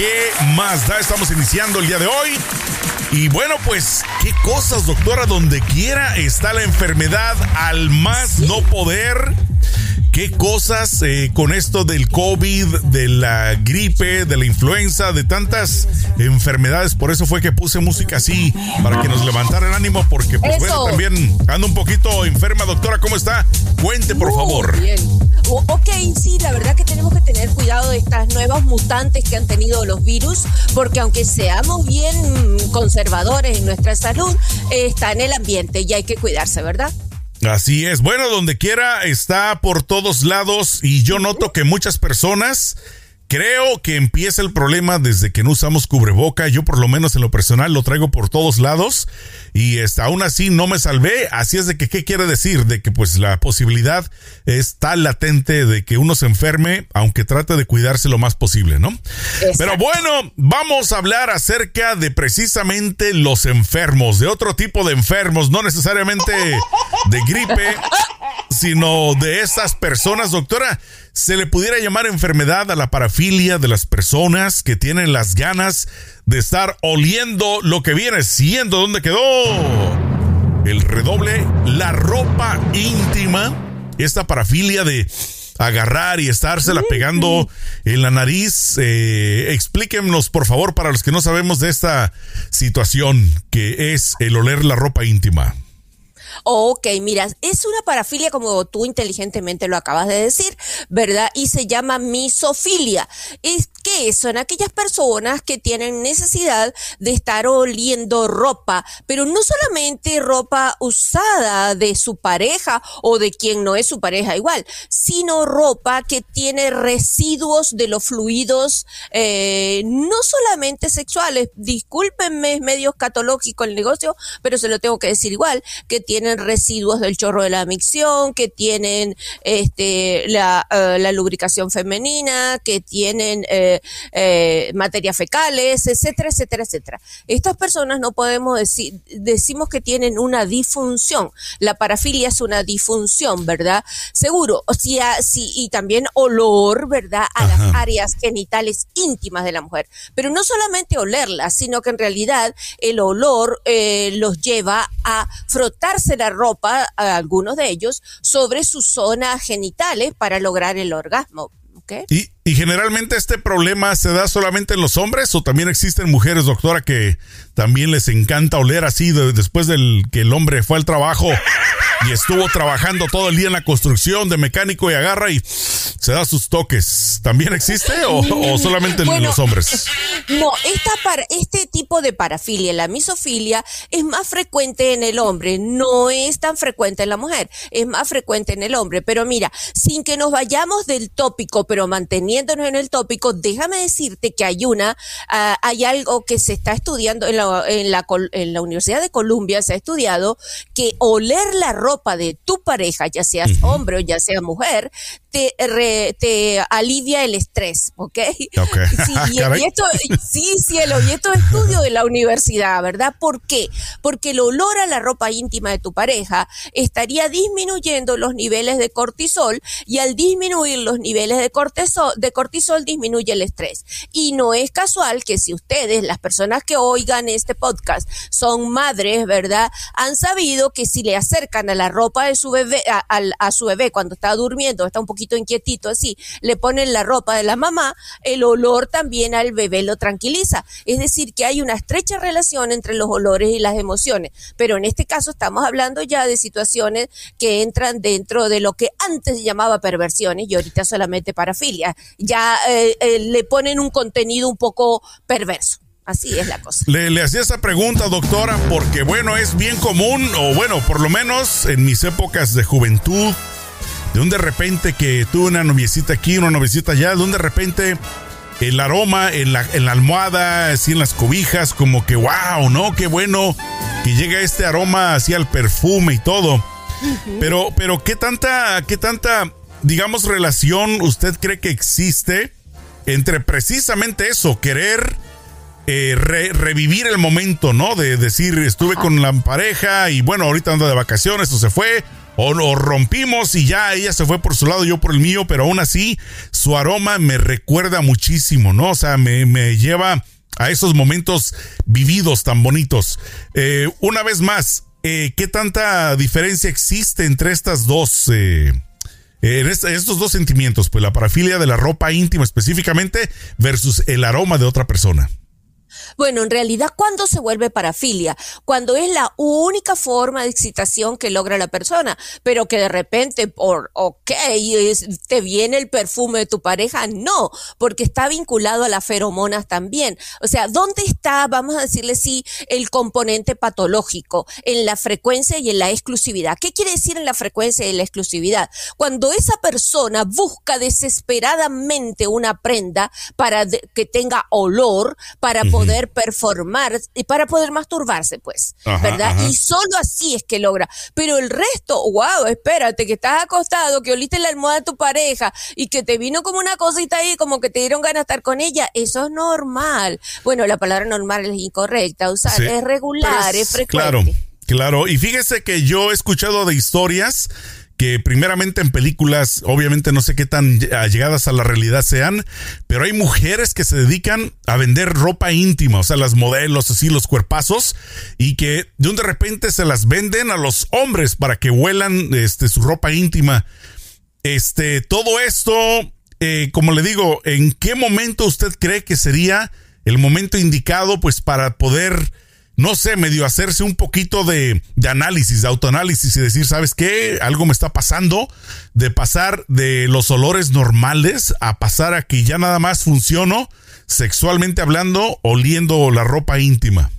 ¿qué más da? Estamos iniciando el día de hoy. Y bueno, pues, ¿qué cosas, doctora? Donde quiera está la enfermedad al más no poder qué cosas eh, con esto del COVID, de la gripe, de la influenza, de tantas enfermedades. Por eso fue que puse música así, para que nos levantara el ánimo, porque pues bueno, también ando un poquito enferma, doctora. ¿Cómo está? Cuente, por favor. Bien. Ok, sí, la verdad que tenemos que tener cuidado de estas nuevas mutantes que han tenido los virus, porque aunque seamos bien conservadores en nuestra salud, está en el ambiente y hay que cuidarse, ¿verdad? Así es. Bueno, donde quiera está por todos lados y yo noto que muchas personas Creo que empieza el problema desde que no usamos cubreboca. Yo por lo menos en lo personal lo traigo por todos lados y este, aún así no me salvé. Así es de que, ¿qué quiere decir? De que pues la posibilidad es tan latente de que uno se enferme, aunque trate de cuidarse lo más posible, ¿no? Pero bueno, vamos a hablar acerca de precisamente los enfermos, de otro tipo de enfermos, no necesariamente de gripe, sino de esas personas, doctora se le pudiera llamar enfermedad a la parafilia de las personas que tienen las ganas de estar oliendo lo que viene siendo donde quedó el redoble, la ropa íntima, esta parafilia de agarrar y estársela pegando en la nariz. Eh, explíquenos, por favor, para los que no sabemos de esta situación que es el oler la ropa íntima. Ok, mira, es una parafilia como tú inteligentemente lo acabas de decir, ¿verdad? Y se llama misofilia. Es que son aquellas personas que tienen necesidad de estar oliendo ropa, pero no solamente ropa usada de su pareja o de quien no es su pareja igual, sino ropa que tiene residuos de los fluidos, eh, no solamente sexuales, discúlpenme, es medio escatológico el negocio, pero se lo tengo que decir igual, que tiene tienen residuos del chorro de la micción, que tienen este, la, eh, la lubricación femenina, que tienen eh, eh, materias fecales, etcétera, etcétera, etcétera. Estas personas no podemos decir, decimos que tienen una disfunción. La parafilia es una disfunción, ¿verdad? Seguro, o sea, sí, y también olor, ¿verdad? A las áreas genitales íntimas de la mujer. Pero no solamente olerlas, sino que en realidad el olor los lleva a frotarse la ropa, a algunos de ellos, sobre sus zonas genitales para lograr el orgasmo. ¿Y, ¿Y generalmente este problema se da solamente en los hombres o también existen mujeres, doctora, que también les encanta oler así después del que el hombre fue al trabajo y estuvo trabajando todo el día en la construcción de mecánico y agarra y se da sus toques. ¿También existe o, solamente en los hombres? No, esta para, este tipo de parafilia, la misofilia, es más frecuente en el hombre, no es tan frecuente en la mujer, es más frecuente en el hombre. Pero mira, sin que nos vayamos del tópico, pero manteniéndonos en el tópico, déjame decirte que hay una, ah, hay algo que se está estudiando en la, en la, en la Universidad de Columbia, se ha estudiado que oler la ropa de tu pareja, ya seas hombre o ya sea mujer, te, te alivia el estrés, ¿ok? Sí, y, esto, sí, cielo, y esto es estudio de la universidad, ¿verdad? ¿Por qué? Porque el olor a la ropa íntima de tu pareja estaría disminuyendo los niveles de cortisol y al disminuir los niveles de cortisol, de cortisol disminuye el estrés. Y no es casual que si ustedes, las personas que oigan este podcast, son madres, ¿verdad? Han sabido que si le acercan a la ropa de su bebé, a, a su bebé cuando está durmiendo, está un poquito inquietito así, le ponen la ropa de la mamá, el olor también al bebé lo tranquiliza. Es decir, que hay una estrecha relación entre los olores y las emociones. Pero en este caso estamos hablando ya de situaciones que entran dentro de lo que antes se llamaba perversiones y ahorita solamente parafilia. Ya eh, eh, le ponen un contenido un poco perverso. Así es la cosa. Le, le, hacía esa pregunta, doctora, porque bueno, es bien común, o bueno, por lo menos en mis épocas de juventud, de un de repente que tuve una noviecita aquí, una noviecita allá, de un de repente el aroma en la, en la almohada, así en las cobijas, como que wow, ¿no? Qué bueno que llega este aroma así al perfume y todo. Pero, pero, ¿qué tanta, qué tanta, digamos, relación usted cree que existe entre precisamente eso, querer eh, revivir el momento, ¿no? De decir, estuve con la pareja y bueno, ahorita ando de vacaciones o se fue, o, rompimos y ya ella se fue por su lado, yo por el mío, pero aún así su aroma me recuerda muchísimo, ¿no? O sea, me, me lleva a esos momentos vividos tan bonitos. Eh, una vez más, eh, ¿qué tanta diferencia existe entre estas dos... Eh, estos dos sentimientos, pues la parafilia de la ropa íntima específicamente versus el aroma de otra persona. Bueno, en realidad, ¿cuándo se vuelve parafilia? Cuando es la única forma de excitación que logra la persona, pero que de repente, por, ok, te viene el perfume de tu pareja, no, porque está vinculado a las feromonas también. O sea, ¿dónde está, vamos a decirle sí, el componente patológico? En la frecuencia y en la exclusividad. ¿Qué quiere decir en la frecuencia y en la exclusividad? Cuando esa persona busca desesperadamente una prenda para que tenga olor, para poder performar y para poder masturbarse, pues, ¿verdad? Y solo así es que logra. Pero el resto, wow, espérate, que estás acostado, que oliste la almohada de tu pareja y que te vino como una cosita ahí, como que te dieron ganas de estar con ella, eso es normal. Bueno, la palabra normal es incorrecta, usar es regular, es, frecuente. Claro, claro. Y fíjese que yo he escuchado de historias que primeramente en películas, obviamente no sé qué tan llegadas a la realidad sean, pero hay mujeres que se dedican a vender ropa íntima, o sea, las modelos, así, los cuerpazos, y que de un de repente se las venden a los hombres para que huelan este, su ropa íntima. Este, todo esto, eh, como le digo, ¿en qué momento usted cree que sería el momento indicado, pues, para poder no sé, medio hacerse un poquito de, análisis, de autoanálisis y decir, ¿sabes qué? Algo me está pasando, de pasar de los olores normales a pasar a que ya nada más funciono sexualmente hablando, oliendo la ropa íntima.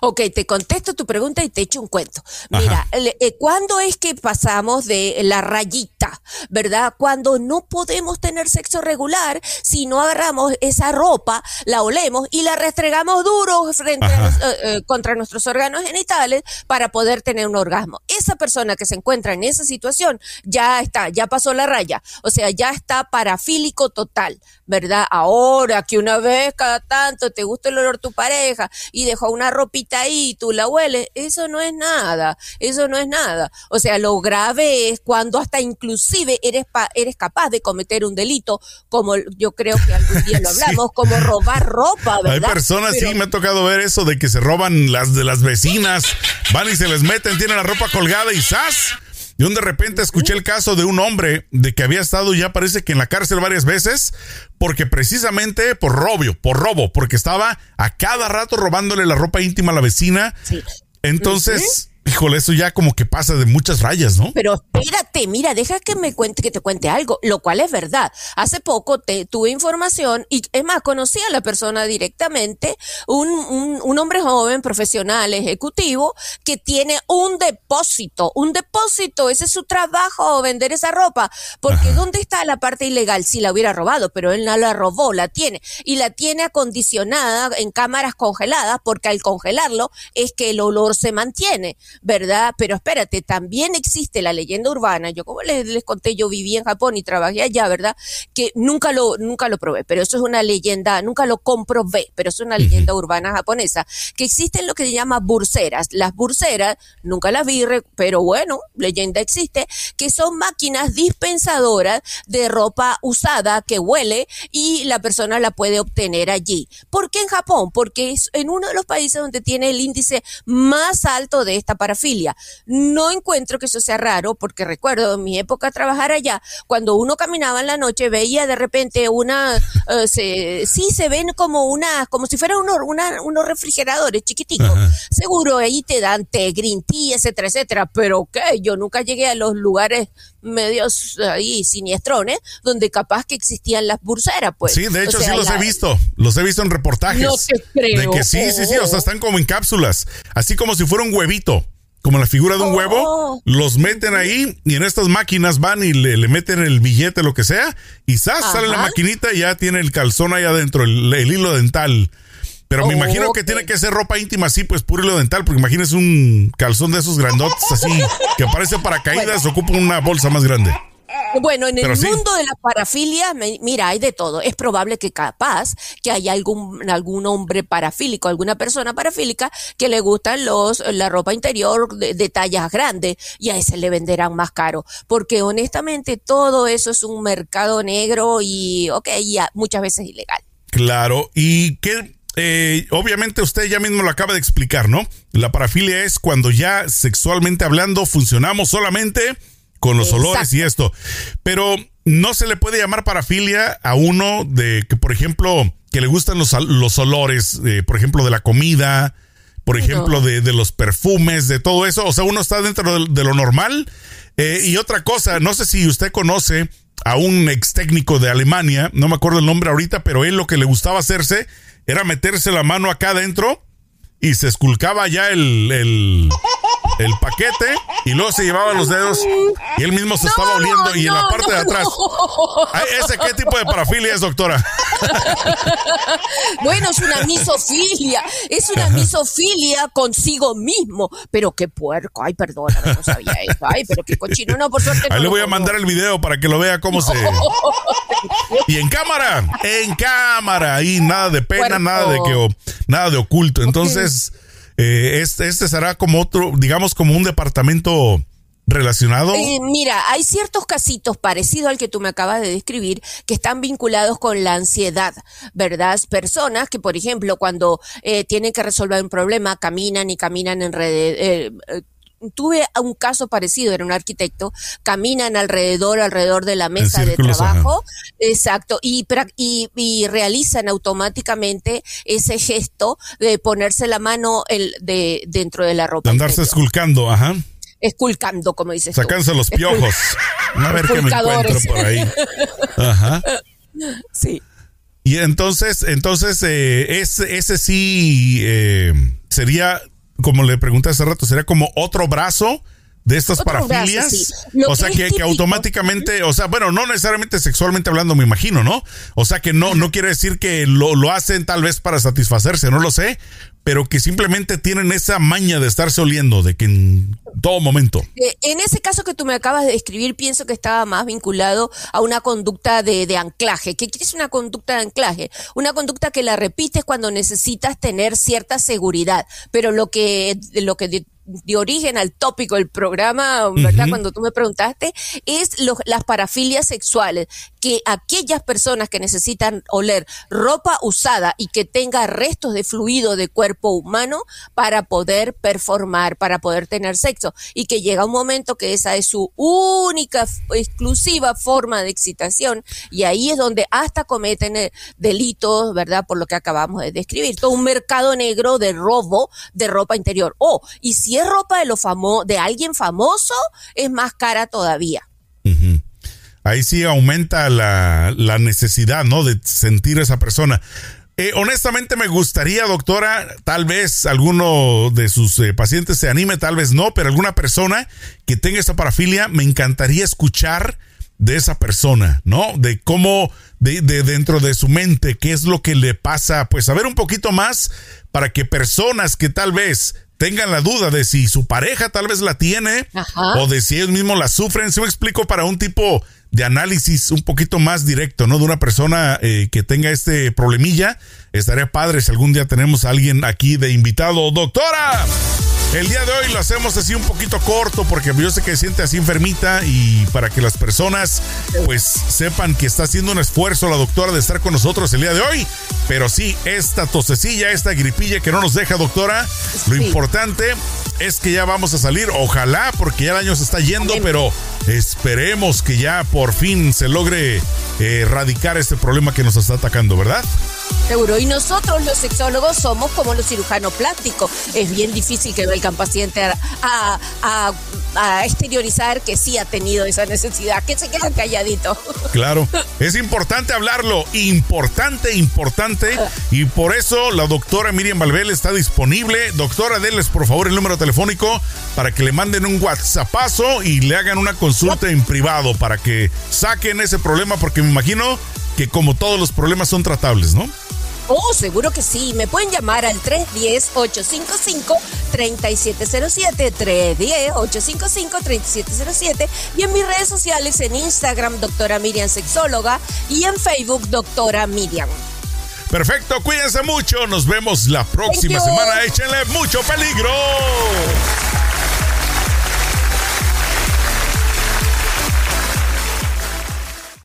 Ok, te contesto tu pregunta y te echo un cuento. Mira, eh, ¿cuándo es que pasamos de la rayita, verdad? Cuando no podemos tener sexo regular si no agarramos esa ropa, la olemos y la restregamos duro frente a eh, eh, contra nuestros órganos genitales para poder tener un orgasmo. Esa persona que se encuentra en esa situación ya está, ya pasó la raya, o sea, ya está parafílico total, ¿verdad? Ahora que una vez cada tanto te gusta el olor de tu pareja y dejó una ropita ahí y tú la hueles, eso no es nada, eso no es nada. O sea, lo grave es cuando hasta inclusive eres, eres capaz de cometer un delito, como yo creo que algún día lo hablamos, como robar ropa, ¿verdad? Hay personas, sí, me ha tocado ver eso de que se roban las de las vecinas, van y se les meten, tienen la ropa colgada y ¡zas! Y un de repente escuché el caso de un hombre de que había estado ya parece que en la cárcel varias veces porque precisamente por robo, por robo, porque estaba a cada rato robándole la ropa íntima a la vecina. Entonces, Híjole, eso ya como que pasa de muchas rayas, ¿no? Pero espérate, mira, deja que me cuente, que te cuente algo, lo cual es verdad. Hace poco te, tuve información y es más, conocí a la persona directamente, un, un, hombre joven, profesional, ejecutivo, que tiene un depósito, un depósito, ese es su trabajo, vender esa ropa, porque ¿dónde está la parte ilegal? Si la hubiera robado, pero él no la robó, la tiene, y la tiene acondicionada en cámaras congeladas, porque al congelarlo es que el olor se mantiene. ¿Verdad? Pero espérate, también existe la leyenda urbana. Yo como les, les conté, yo viví en Japón y trabajé allá, ¿verdad? Que nunca lo, nunca lo probé, pero eso es una leyenda, nunca lo comprobé, pero es una leyenda urbana japonesa, que existen lo que se llama burseras. Las burseras, nunca las vi, pero bueno, leyenda existe, que son máquinas dispensadoras de ropa usada que huele y la persona la puede obtener allí. ¿Por qué en Japón? Porque es en uno de los países donde tiene el índice más alto de esta parafilia. No encuentro que eso sea raro porque recuerdo en mi época trabajar allá, cuando uno caminaba en la noche veía de repente una, eh, sí se ven como una, como si fueran unos, unos refrigeradores chiquiticos. Seguro ahí te dan té, green tea, etcétera, etcétera. Pero que yo nunca llegué a los lugares medios ahí siniestrones donde capaz que existían las burseras, pues. Sí, de hecho sí los he visto, los he visto en reportajes. No te creo. De que sí, sí, sí, o sea, están como en cápsulas, así como si fuera un huevito como la figura de un huevo, oh. los meten ahí y en estas máquinas van y le, meten el billete, lo que sea, y ¡zas! sale la maquinita y ya tiene el calzón ahí adentro, el, hilo dental. Pero me imagino que tiene que ser ropa íntima así, pues puro hilo dental, porque imagínese un calzón de esos grandotes así, que parece paracaídas, ocupa una bolsa más grande. Bueno, en el mundo de la parafilia, mira, hay de todo. Es probable que capaz que haya algún, algún hombre parafílico, alguna persona parafílica que le gustan los, la ropa interior de, tallas grandes y a ese le venderán más caro. Porque honestamente todo eso es un mercado negro y, ok, y muchas veces ilegal. Claro, y que eh, obviamente usted ya mismo lo acaba de explicar, ¿no? La parafilia es cuando ya sexualmente hablando funcionamos solamente con los olores y esto. Pero no se le puede llamar parafilia a uno de que, por ejemplo, que le gustan los, los olores, eh, por ejemplo, de la comida, por ejemplo, de, los perfumes, de todo eso. O sea, uno está dentro de, lo normal. Eh, y otra cosa, no sé si usted conoce a un ex técnico de Alemania, no me acuerdo el nombre ahorita, pero él lo que le gustaba hacerse era meterse la mano acá adentro y se esculcaba ya el, el, el paquete y luego se llevaba los dedos y él mismo se estaba oliendo y en la parte de atrás. ¿Ese qué tipo de parafilia es, doctora? bueno, es una misofilia, es una misofilia consigo mismo, pero qué puerco, ay, perdón, no sabía eso, ay, pero qué cochino, no, por suerte. Ahí le voy a mandar el video para que lo vea cómo se... Y en cámara, en cámara, y nada de pena, nada de que, nada de oculto, entonces... Eh, este, este será como otro, digamos, como un departamento relacionado? Eh, mira, hay ciertos casitos parecidos al que tú me acabas de describir que están vinculados con la ansiedad, ¿verdad? Personas que, por ejemplo, cuando eh, tienen que resolver un problema, caminan y caminan en redes tuve un caso parecido, era un arquitecto, caminan alrededor, alrededor de la mesa de trabajo, exacto, y, y, realizan automáticamente ese gesto de ponerse la mano el, de, dentro de la ropa. De andarse esculcando, ajá. Esculcando, como dices Sacanse los piojos. A ver qué me encuentro por ahí. Ajá. Sí. Y entonces, entonces, eh, ese, ese sí eh, sería como le pregunté hace rato, sería como otro brazo de estas parafilias. O sea, que, que, automáticamente, o sea, bueno, no necesariamente sexualmente hablando, me imagino, ¿no? O sea, que no, no quiere decir que lo, lo hacen tal vez para satisfacerse, no lo sé, pero que simplemente tienen esa maña de estarse oliendo, de que en todo momento. Eh, en ese caso que tú me acabas de describir, pienso que estaba más vinculado a una conducta de, de anclaje. ¿Qué es una conducta de anclaje? Una conducta que la repites cuando necesitas tener cierta seguridad, pero lo que, lo que de origen al tópico del programa, ¿verdad? Cuando tú me preguntaste, es las parafilias sexuales, que aquellas personas que necesitan oler ropa usada y que tenga restos de fluido de cuerpo humano para poder performar, para poder tener sexo, y que llega un momento que esa es su única, exclusiva forma de excitación, y ahí es donde hasta cometen eh, delitos, ¿verdad? Por lo que acabamos de describir, todo un mercado negro de robo de ropa interior. Oh, y si ropa de lo famo de alguien famoso, es más cara todavía. Ahí sí aumenta la, la, necesidad, ¿no? De sentir a esa persona. Eh, honestamente me gustaría, doctora, tal vez alguno de sus eh, pacientes se anime, tal vez no, pero alguna persona que tenga esa parafilia, me encantaría escuchar de esa persona, ¿no? De cómo, de, de, dentro de su mente, qué es lo que le pasa, pues saber un poquito más para que personas que tal vez tengan la duda de si su pareja tal vez la tiene o de si ellos mismos la sufren. Si me explico para un tipo de análisis un poquito más directo, ¿no? De una persona eh, que tenga este problemilla. Estaría padre si algún día tenemos a alguien aquí de invitado. Doctora, el día de hoy lo hacemos así un poquito corto porque yo sé que se siente así enfermita y para que las personas pues sepan que está haciendo un esfuerzo la doctora de estar con nosotros el día de hoy. Pero sí, esta tosecilla, esta gripilla que no nos deja, doctora, lo importante es que ya vamos a salir, ojalá, porque ya el año se está yendo, pero esperemos que ya por fin se logre erradicar este problema que nos está atacando, ¿verdad? Seguro. Y nosotros los sexólogos somos como los cirujanos plásticos. Es bien difícil que venga el paciente a, a, exteriorizar que sí ha tenido esa necesidad, que se quedan calladitos. Claro. Es importante hablarlo. Importante, importante. Y por eso la doctora Miriam Valvel está disponible. Doctora, denles por favor el número telefónico para que le manden un WhatsAppazo y le hagan una consulta en privado para que saquen ese problema, porque me imagino que como todos los problemas son tratables, ¿no? Oh, seguro que sí. Me pueden llamar al 310-855-3707. 310-855-3707. Y en mis redes sociales, en Instagram, doctora Miriam Sexóloga. Y en Facebook, doctora Miriam. Perfecto, cuídense mucho. Nos vemos la próxima semana. Échenle mucho peligro.